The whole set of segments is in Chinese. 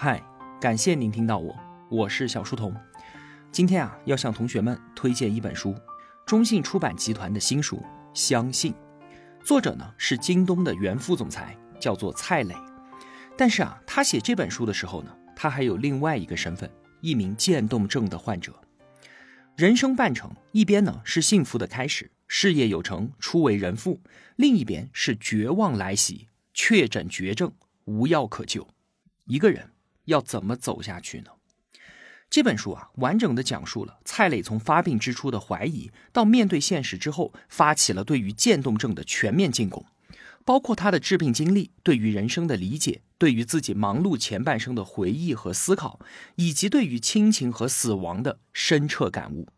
嗨，感谢您听到我，我是小书童。今天啊，要向同学们推荐一本书，中信出版集团的新书《相信》，作者呢是京东的原副总裁，叫做蔡磊。但是啊，他写这本书的时候呢，他还有另外一个身份，一名渐冻症的患者。人生半程，一边呢是幸福的开始，事业有成，初为人父；另一边是绝望来袭，确诊绝症，无药可救。一个人。要怎么走下去呢？这本书啊，完整的讲述了蔡磊从发病之初的怀疑，到面对现实之后，发起了对于渐冻症的全面进攻，包括他的治病经历、对于人生的理解、对于自己忙碌前半生的回忆和思考，以及对于亲情和死亡的深彻感悟。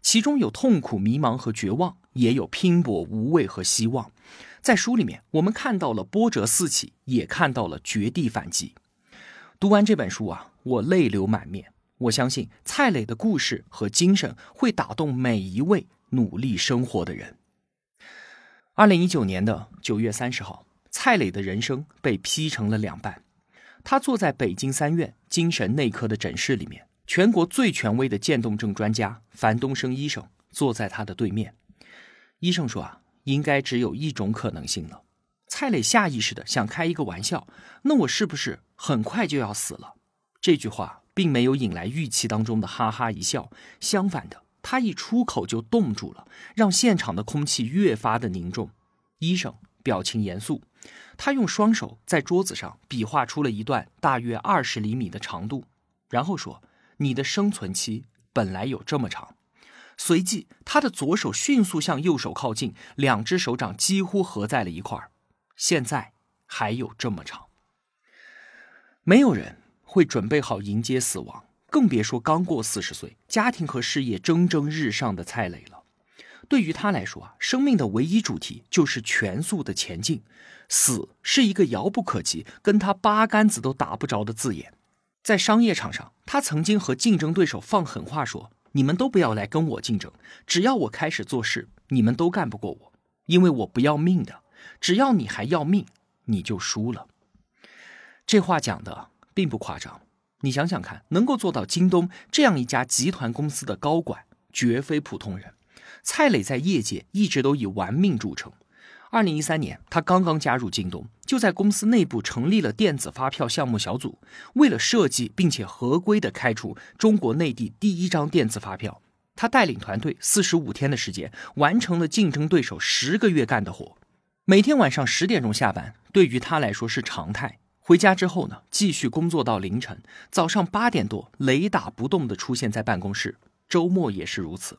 其中有痛苦、迷茫和绝望，也有拼搏、无畏和希望。在书里面，我们看到了波折四起，也看到了绝地反击。读完这本书啊，我泪流满面。我相信蔡磊的故事和精神会打动每一位努力生活的人。二零一九年的九月三十号，蔡磊的人生被劈成了两半。他坐在北京三院精神内科的诊室里面，全国最权威的渐冻症专家樊东升医生坐在他的对面。医生说啊，应该只有一种可能性了。蔡磊下意识的想开一个玩笑，那我是不是很快就要死了？这句话并没有引来预期当中的哈哈一笑，相反的，他一出口就冻住了，让现场的空气越发的凝重。医生表情严肃，他用双手在桌子上比划出了一段大约二十厘米的长度，然后说：“你的生存期本来有这么长。”随即，他的左手迅速向右手靠近，两只手掌几乎合在了一块儿。现在还有这么长，没有人会准备好迎接死亡，更别说刚过四十岁、家庭和事业蒸蒸日上的蔡磊了。对于他来说啊，生命的唯一主题就是全速的前进，死是一个遥不可及、跟他八竿子都打不着的字眼。在商业场上，他曾经和竞争对手放狠话说：“你们都不要来跟我竞争，只要我开始做事，你们都干不过我，因为我不要命的。”只要你还要命，你就输了。这话讲的并不夸张。你想想看，能够做到京东这样一家集团公司的高管，绝非普通人。蔡磊在业界一直都以玩命著称。二零一三年，他刚刚加入京东，就在公司内部成立了电子发票项目小组，为了设计并且合规的开出中国内地第一张电子发票，他带领团队四十五天的时间，完成了竞争对手十个月干的活。每天晚上十点钟下班，对于他来说是常态。回家之后呢，继续工作到凌晨。早上八点多，雷打不动地出现在办公室。周末也是如此。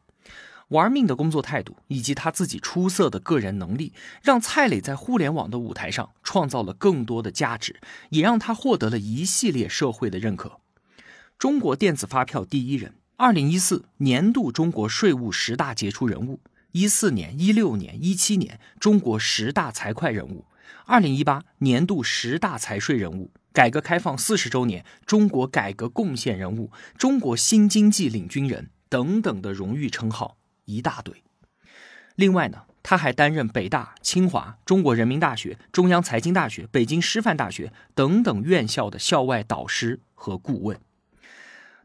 玩命的工作态度以及他自己出色的个人能力，让蔡磊在互联网的舞台上创造了更多的价值，也让他获得了一系列社会的认可。中国电子发票第一人，二零一四年度中国税务十大杰出人物。一四年、一六年、一七年，中国十大财会人物；二零一八年度十大财税人物；改革开放四十周年，中国改革贡献人物；中国新经济领军人等等的荣誉称号一大堆。另外呢，他还担任北大、清华、中国人民大学、中央财经大学、北京师范大学等等院校的校外导师和顾问。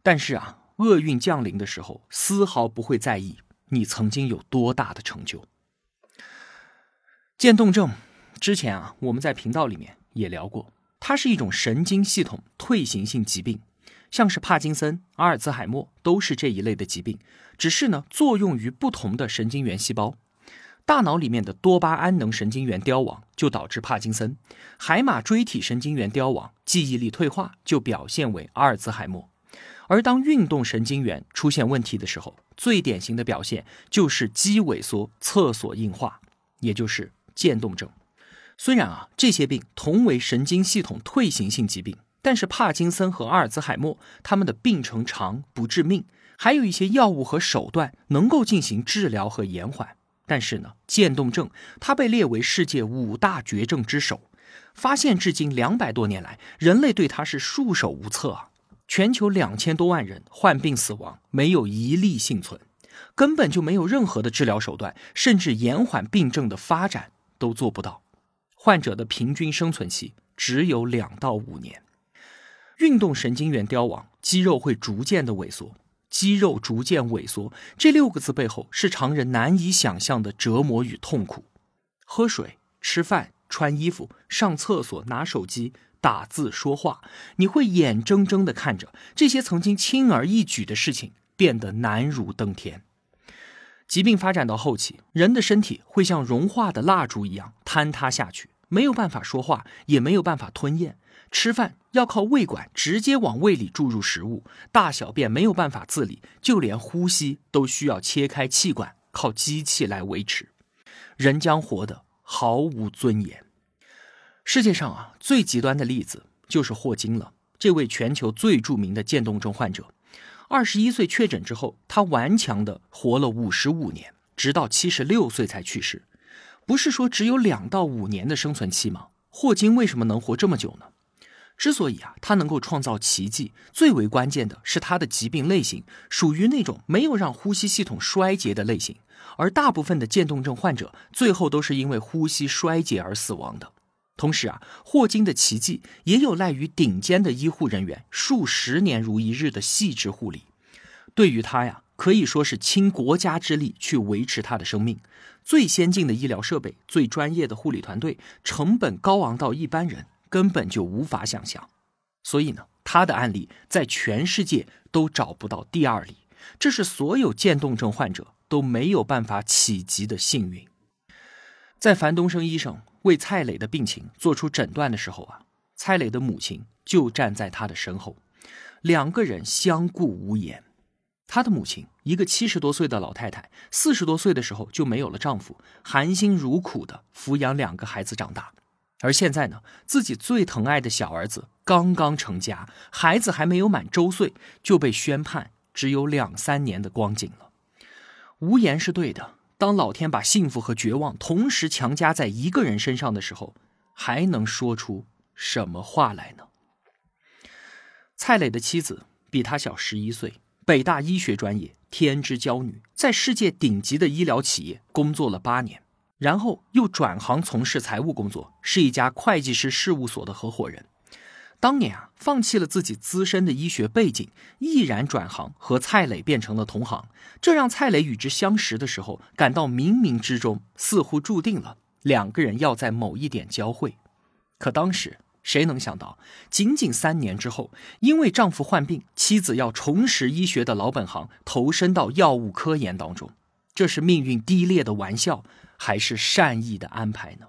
但是啊，厄运降临的时候，丝毫不会在意。你曾经有多大的成就？渐冻症之前啊，我们在频道里面也聊过，它是一种神经系统退行性疾病，像是帕金森、阿尔兹海默都是这一类的疾病，只是呢作用于不同的神经元细胞，大脑里面的多巴胺能神经元凋亡就导致帕金森，海马锥体神经元凋亡，记忆力退化就表现为阿尔兹海默。而当运动神经元出现问题的时候，最典型的表现就是肌萎缩、厕所硬化，也就是渐冻症。虽然啊，这些病同为神经系统退行性疾病，但是帕金森和阿尔兹海默他们的病程长不致命，还有一些药物和手段能够进行治疗和延缓。但是呢，渐冻症它被列为世界五大绝症之首，发现至今两百多年来，人类对它是束手无策啊。全球两千多万人患病死亡，没有一例幸存，根本就没有任何的治疗手段，甚至延缓病症的发展都做不到。患者的平均生存期只有两到五年。运动神经元凋亡，肌肉会逐渐的萎缩。肌肉逐渐萎缩这六个字背后是常人难以想象的折磨与痛苦。喝水、吃饭、穿衣服、上厕所、拿手机、打字、说话，你会眼睁睁的看着这些曾经轻而易举的事情变得难如登天。疾病发展到后期，人的身体会像融化的蜡烛一样坍塌下去，没有办法说话，也没有办法吞咽。吃饭要靠胃管直接往胃里注入食物，大小便没有办法自理，就连呼吸都需要切开气管，靠机器来维持。人将活得毫无尊严。世界上啊，最极端的例子就是霍金了，这位全球最著名的渐冻症患者。二十一岁确诊之后，他顽强的活了五十五年，直到七十六岁才去世。不是说只有两到五年的生存期吗？霍金为什么能活这么久呢？之所以啊，他能够创造奇迹，最为关键的是他的疾病类型属于那种没有让呼吸系统衰竭的类型，而大部分的渐冻症患者最后都是因为呼吸衰竭而死亡的。同时啊，霍金的奇迹也有赖于顶尖的医护人员数十年如一日的细致护理。对于他呀，可以说是倾国家之力去维持他的生命，最先进的医疗设备，最专业的护理团队，成本高昂到一般人。根本就无法想象，所以呢，他的案例在全世界都找不到第二例，这是所有渐冻症患者都没有办法企及的幸运。在樊东升医生为蔡磊的病情做出诊断的时候啊，蔡磊的母亲就站在他的身后，两个人相顾无言。他的母亲，一个七十多岁的老太太，四十多岁的时候就没有了丈夫，含辛茹苦的抚养两个孩子长大。而现在呢，自己最疼爱的小儿子刚刚成家，孩子还没有满周岁，就被宣判只有两三年的光景了。无言是对的。当老天把幸福和绝望同时强加在一个人身上的时候，还能说出什么话来呢？蔡磊的妻子比他小十一岁，北大医学专业，天之骄女，在世界顶级的医疗企业工作了八年。然后又转行从事财务工作，是一家会计师事务所的合伙人。当年啊，放弃了自己资深的医学背景，毅然转行，和蔡磊变成了同行。这让蔡磊与之相识的时候，感到冥冥之中似乎注定了两个人要在某一点交汇。可当时谁能想到，仅仅三年之后，因为丈夫患病，妻子要重拾医学的老本行，投身到药物科研当中。这是命运低劣的玩笑。还是善意的安排呢？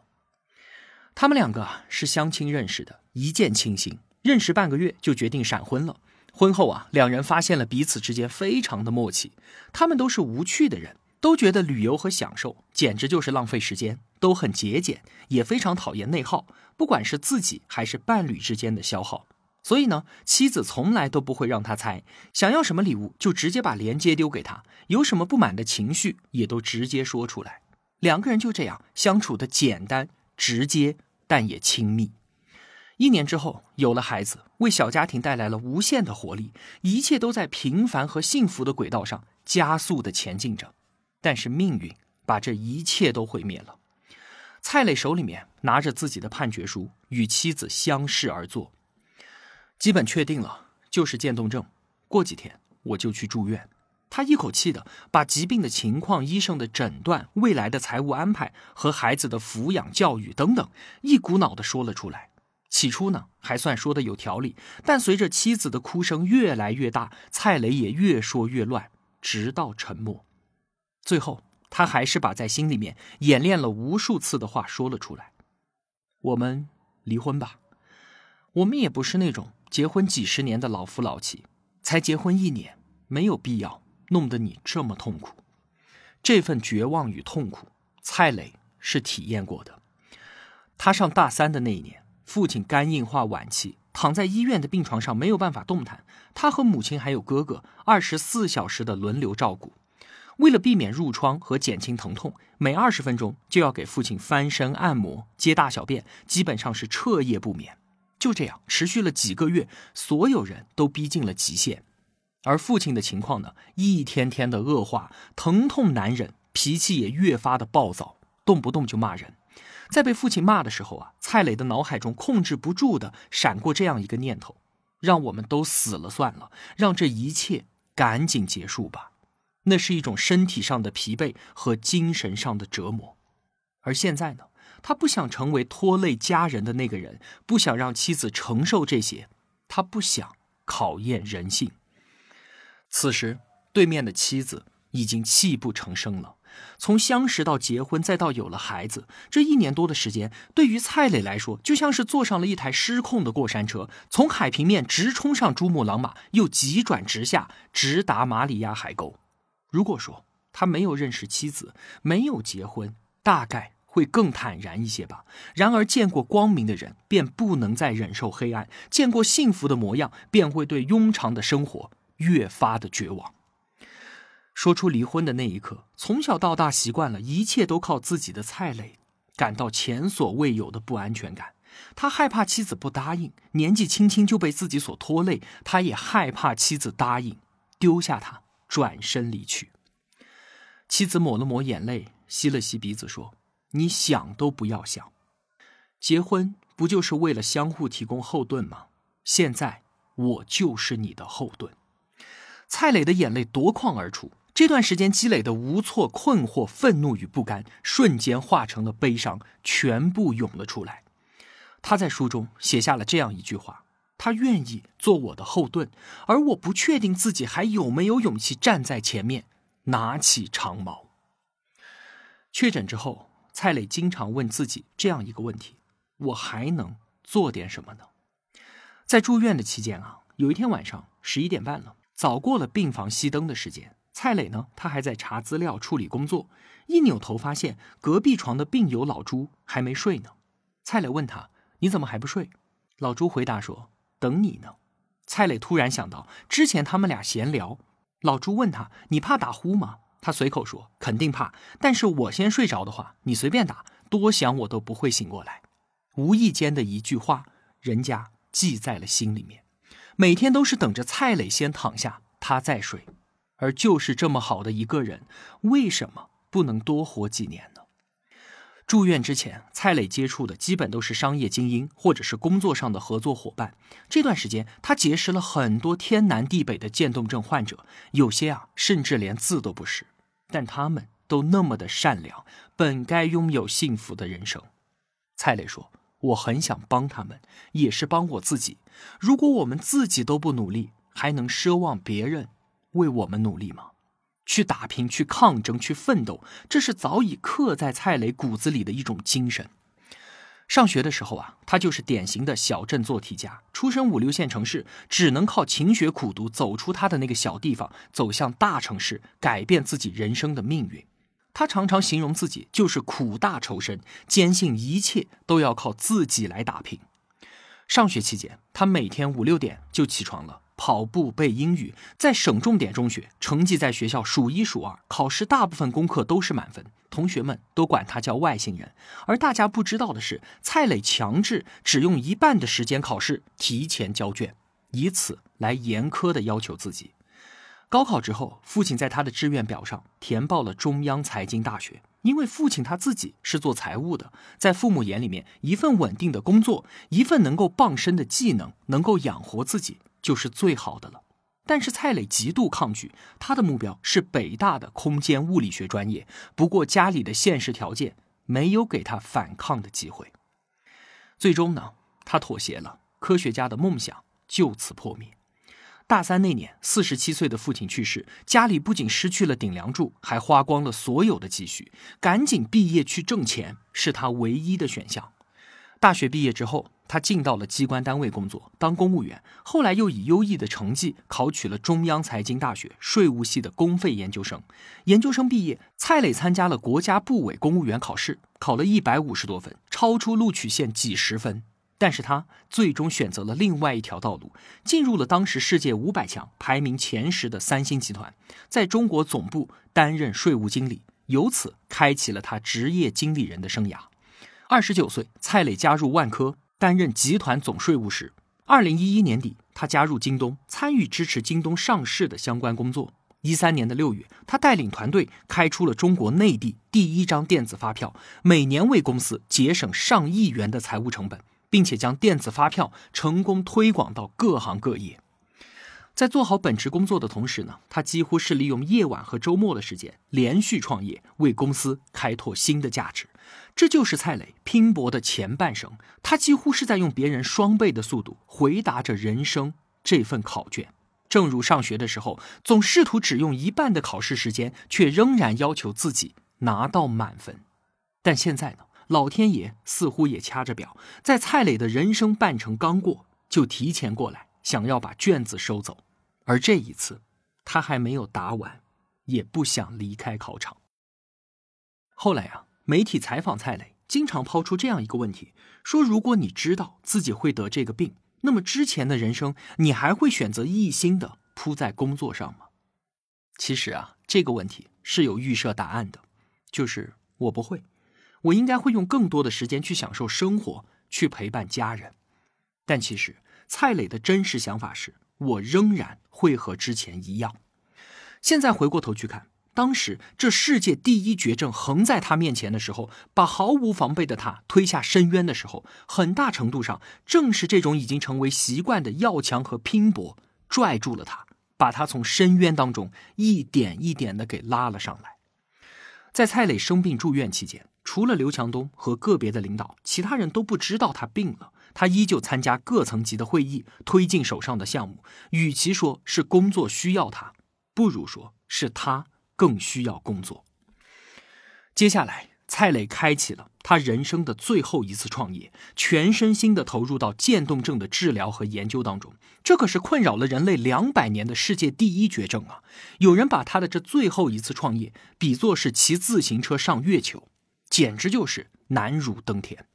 他们两个是相亲认识的，一见倾心，认识半个月就决定闪婚了。婚后啊，两人发现了彼此之间非常的默契。他们都是无趣的人，都觉得旅游和享受简直就是浪费时间，都很节俭，也非常讨厌内耗，不管是自己还是伴侣之间的消耗。所以呢，妻子从来都不会让他猜，想要什么礼物就直接把链接丢给他，有什么不满的情绪也都直接说出来。两个人就这样相处的简单直接，但也亲密。一年之后有了孩子，为小家庭带来了无限的活力，一切都在平凡和幸福的轨道上加速的前进着。但是命运把这一切都毁灭了。蔡磊手里面拿着自己的判决书，与妻子相视而坐，基本确定了就是渐冻症。过几天我就去住院。他一口气的把疾病的情况、医生的诊断、未来的财务安排和孩子的抚养教育等等，一股脑的说了出来。起初呢，还算说的有条理，但随着妻子的哭声越来越大，蔡磊也越说越乱，直到沉默。最后，他还是把在心里面演练了无数次的话说了出来：“我们离婚吧。我们也不是那种结婚几十年的老夫老妻，才结婚一年，没有必要。”弄得你这么痛苦，这份绝望与痛苦，蔡磊是体验过的。他上大三的那一年，父亲肝硬化晚期，躺在医院的病床上没有办法动弹。他和母亲还有哥哥，二十四小时的轮流照顾。为了避免褥疮和减轻疼痛，每二十分钟就要给父亲翻身按摩、接大小便，基本上是彻夜不眠。就这样持续了几个月，所有人都逼近了极限。而父亲的情况呢，一天天的恶化，疼痛难忍，脾气也越发的暴躁，动不动就骂人。在被父亲骂的时候啊，蔡磊的脑海中控制不住的闪过这样一个念头：让我们都死了算了，让这一切赶紧结束吧。那是一种身体上的疲惫和精神上的折磨。而现在呢，他不想成为拖累家人的那个人，不想让妻子承受这些，他不想考验人性。此时，对面的妻子已经泣不成声了。从相识到结婚，再到有了孩子，这一年多的时间，对于蔡磊来说，就像是坐上了一台失控的过山车，从海平面直冲上珠穆朗玛，又急转直下，直达马里亚海沟。如果说他没有认识妻子，没有结婚，大概会更坦然一些吧。然而，见过光明的人，便不能再忍受黑暗；见过幸福的模样，便会对庸常的生活越发的绝望。说出离婚的那一刻，从小到大习惯了一切都靠自己的蔡磊，感到前所未有的不安全感。他害怕妻子不答应，年纪轻轻就被自己所拖累；他也害怕妻子答应，丢下他转身离去。妻子抹了抹眼泪，吸了吸鼻子，说：“你想都不要想，结婚不就是为了相互提供后盾吗？现在我就是你的后盾。”蔡磊的眼泪夺眶而出。这段时间积累的无措、困惑、愤怒与不甘，瞬间化成了悲伤，全部涌了出来。他在书中写下了这样一句话：“他愿意做我的后盾，而我不确定自己还有没有勇气站在前面，拿起长矛。”确诊之后，蔡磊经常问自己这样一个问题：“我还能做点什么呢？”在住院的期间啊，有一天晚上十一点半了，早过了病房熄灯的时间。蔡磊呢？他还在查资料、处理工作，一扭头发现隔壁床的病友老朱还没睡呢。蔡磊问他：“你怎么还不睡？”老朱回答说：“等你呢。”蔡磊突然想到之前他们俩闲聊，老朱问他：“你怕打呼吗？”他随口说：“肯定怕，但是我先睡着的话，你随便打，多想我都不会醒过来。”无意间的一句话，人家记在了心里面，每天都是等着蔡磊先躺下，他再睡。而就是这么好的一个人，为什么不能多活几年呢？住院之前，蔡磊接触的基本都是商业精英或者是工作上的合作伙伴。这段时间，他结识了很多天南地北的渐冻症患者，有些啊，甚至连字都不识，但他们都那么的善良，本该拥有幸福的人生。蔡磊说：“我很想帮他们，也是帮我自己。如果我们自己都不努力，还能奢望别人？”为我们努力吗？去打拼，去抗争，去奋斗，这是早已刻在蔡磊骨子里的一种精神。上学的时候啊，他就是典型的小镇做题家，出身五六线城市，只能靠勤学苦读走出他的那个小地方，走向大城市，改变自己人生的命运。他常常形容自己就是苦大仇深，坚信一切都要靠自己来打拼。上学期间，他每天五六点就起床了。跑步背英语，在省重点中学，成绩在学校数一数二，考试大部分功课都是满分，同学们都管他叫外星人。而大家不知道的是，蔡磊强制只用一半的时间考试，提前交卷，以此来严苛的要求自己。高考之后，父亲在他的志愿表上填报了中央财经大学，因为父亲他自己是做财务的，在父母眼里面，一份稳定的工作，一份能够傍身的技能，能够养活自己。就是最好的了，但是蔡磊极度抗拒，他的目标是北大的空间物理学专业。不过家里的现实条件没有给他反抗的机会，最终呢，他妥协了，科学家的梦想就此破灭。大三那年，四十七岁的父亲去世，家里不仅失去了顶梁柱，还花光了所有的积蓄，赶紧毕业去挣钱是他唯一的选项。大学毕业之后。他进到了机关单位工作，当公务员。后来又以优异的成绩考取了中央财经大学税务系的公费研究生。研究生毕业，蔡磊参加了国家部委公务员考试，考了一百五十多分，超出录取线几十分。但是他最终选择了另外一条道路，进入了当时世界五百强排名前十的三星集团，在中国总部担任税务经理，由此开启了他职业经理人的生涯。二十九岁，蔡磊加入万科。担任集团总税务师，二零一一年底，他加入京东，参与支持京东上市的相关工作。一三年的六月，他带领团队开出了中国内地第一张电子发票，每年为公司节省上亿元的财务成本，并且将电子发票成功推广到各行各业。在做好本职工作的同时呢，他几乎是利用夜晚和周末的时间连续创业，为公司开拓新的价值。这就是蔡磊拼搏的前半生，他几乎是在用别人双倍的速度回答着人生这份考卷。正如上学的时候，总试图只用一半的考试时间，却仍然要求自己拿到满分。但现在呢，老天爷似乎也掐着表，在蔡磊的人生半程刚过，就提前过来。想要把卷子收走，而这一次，他还没有答完，也不想离开考场。后来啊，媒体采访蔡磊，经常抛出这样一个问题：说如果你知道自己会得这个病，那么之前的人生，你还会选择一心的扑在工作上吗？其实啊，这个问题是有预设答案的，就是我不会，我应该会用更多的时间去享受生活，去陪伴家人。但其实。蔡磊的真实想法是：我仍然会和之前一样。现在回过头去看，当时这世界第一绝症横在他面前的时候，把毫无防备的他推下深渊的时候，很大程度上正是这种已经成为习惯的要强和拼搏，拽住了他，把他从深渊当中一点一点的给拉了上来。在蔡磊生病住院期间，除了刘强东和个别的领导，其他人都不知道他病了。他依旧参加各层级的会议，推进手上的项目。与其说是工作需要他，不如说是他更需要工作。接下来，蔡磊开启了他人生的最后一次创业，全身心的投入到渐冻症的治疗和研究当中。这可是困扰了人类两百年的世界第一绝症啊！有人把他的这最后一次创业比作是骑自行车上月球，简直就是难如登天。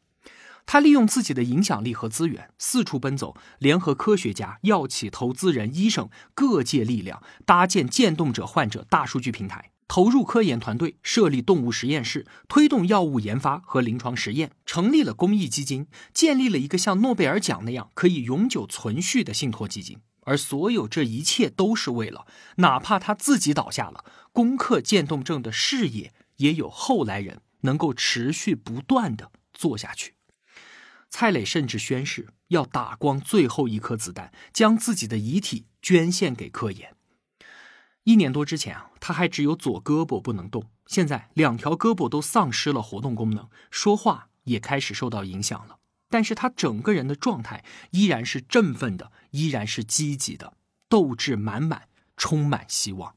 他利用自己的影响力和资源四处奔走，联合科学家、药企、投资人、医生各界力量，搭建渐冻者患者大数据平台，投入科研团队，设立动物实验室，推动药物研发和临床实验，成立了公益基金，建立了一个像诺贝尔奖那样可以永久存续的信托基金。而所有这一切都是为了，哪怕他自己倒下了，攻克渐冻症的事业也有后来人能够持续不断的做下去。蔡磊甚至宣誓要打光最后一颗子弹，将自己的遗体捐献给科研。一年多之前啊，他还只有左胳膊不能动，现在两条胳膊都丧失了活动功能，说话也开始受到影响了。但是他整个人的状态依然是振奋的，依然是积极的，斗志满满，充满希望。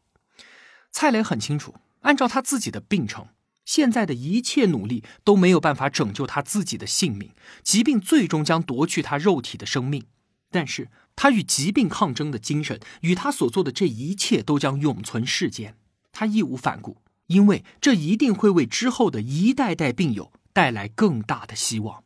蔡磊很清楚，按照他自己的病程。现在的一切努力都没有办法拯救他自己的性命，疾病最终将夺去他肉体的生命。但是，他与疾病抗争的精神，与他所做的这一切，都将永存世间。他义无反顾，因为这一定会为之后的一代代病友带来更大的希望。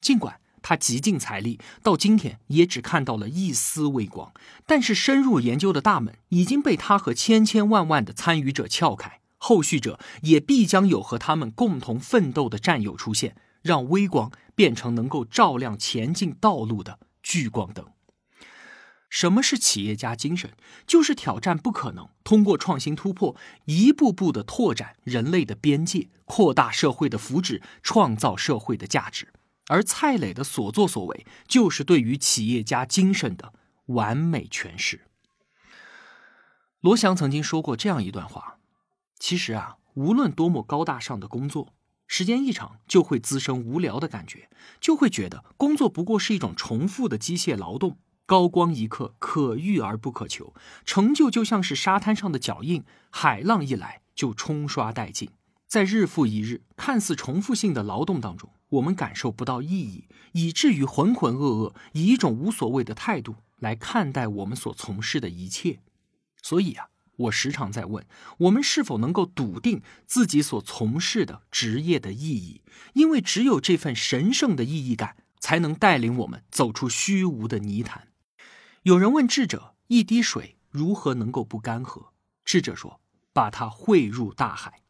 尽管他极尽财力，到今天也只看到了一丝微光，但是深入研究的大门已经被他和千千万万的参与者撬开。后续者也必将有和他们共同奋斗的战友出现，让微光变成能够照亮前进道路的聚光灯。什么是企业家精神？就是挑战不可能，通过创新突破，一步步的拓展人类的边界，扩大社会的福祉，创造社会的价值。而蔡磊的所作所为，就是对于企业家精神的完美诠释。罗翔曾经说过这样一段话。其实啊，无论多么高大上的工作，时间一长就会滋生无聊的感觉，就会觉得工作不过是一种重复的机械劳动。高光一刻可遇而不可求，成就就像是沙滩上的脚印，海浪一来就冲刷殆尽。在日复一日看似重复性的劳动当中，我们感受不到意义，以至于浑浑噩噩，以一种无所谓的态度来看待我们所从事的一切。所以啊。我时常在问，我们是否能够笃定自己所从事的职业的意义？因为只有这份神圣的意义感，才能带领我们走出虚无的泥潭。有人问智者：“一滴水如何能够不干涸？”智者说：“把它汇入大海。”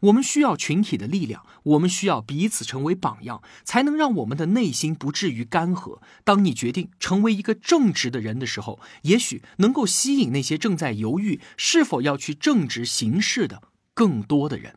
我们需要群体的力量，我们需要彼此成为榜样，才能让我们的内心不至于干涸。当你决定成为一个正直的人的时候，也许能够吸引那些正在犹豫是否要去正直行事的更多的人。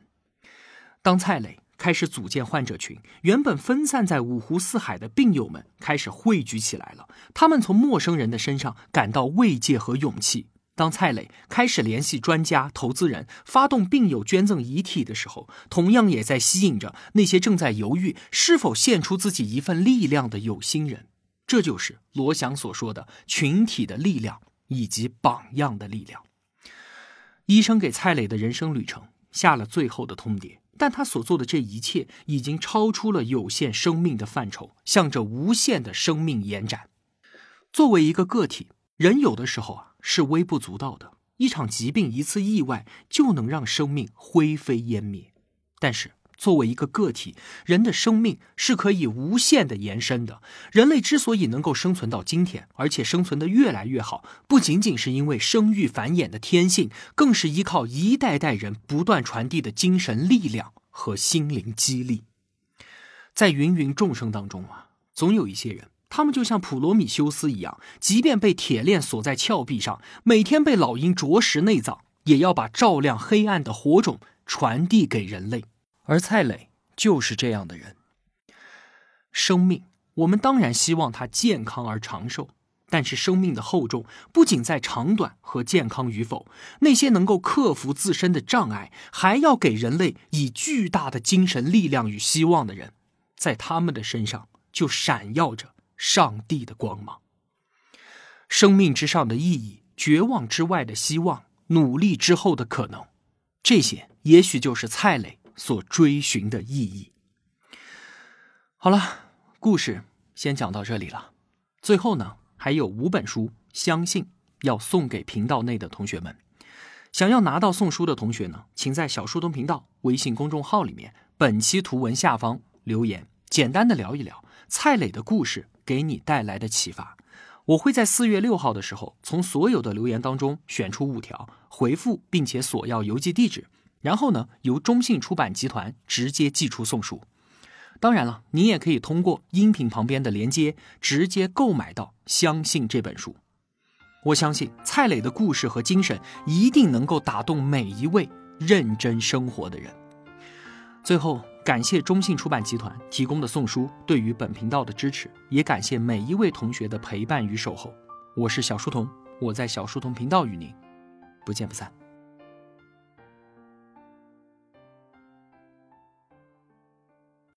当蔡磊开始组建患者群，原本分散在五湖四海的病友们开始汇聚起来了。他们从陌生人的身上感到慰藉和勇气。当蔡磊开始联系专家、投资人，发动病友捐赠遗体的时候，同样也在吸引着那些正在犹豫是否献出自己一份力量的有心人。这就是罗翔所说的群体的力量以及榜样的力量。医生给蔡磊的人生旅程下了最后的通牒，但他所做的这一切已经超出了有限生命的范畴，向着无限的生命延展。作为一个个体，人有的时候啊是微不足道的，一场疾病、一次意外就能让生命灰飞烟灭。但是，作为一个个体，人的生命是可以无限的延伸的。人类之所以能够生存到今天，而且生存的越来越好，不仅仅是因为生育繁衍的天性，更是依靠一代代人不断传递的精神力量和心灵激励。在芸芸众生当中啊，总有一些人，他们就像普罗米修斯一样，即便被铁链锁在峭壁上，每天被老鹰啄食内脏，也要把照亮黑暗的火种传递给人类。而蔡磊就是这样的人。生命，我们当然希望他健康而长寿，但是生命的厚重不仅在长短和健康与否，那些能够克服自身的障碍，还要给人类以巨大的精神力量与希望的人，在他们的身上就闪耀着上帝的光芒。生命之上的意义，绝望之外的希望，努力之后的可能，这些也许就是蔡磊。所追寻的意义。好了，故事先讲到这里了。最后呢，还有五本书，相信要送给频道内的同学们。想要拿到送书的同学呢，请在小书童频道微信公众号里面本期图文下方留言，简单的聊一聊蔡磊的故事给你带来的启发。我会在四月六号的时候，从所有的留言当中选出五条回复，并且索要邮寄地址。然后呢，由中信出版集团直接寄出送书。当然了，你也可以通过音频旁边的连接直接购买到《相信》这本书。我相信蔡磊的故事和精神一定能够打动每一位认真生活的人。最后，感谢中信出版集团提供的送书对于本频道的支持，也感谢每一位同学的陪伴与守候。我是小书童，我在小书童频道与您不见不散。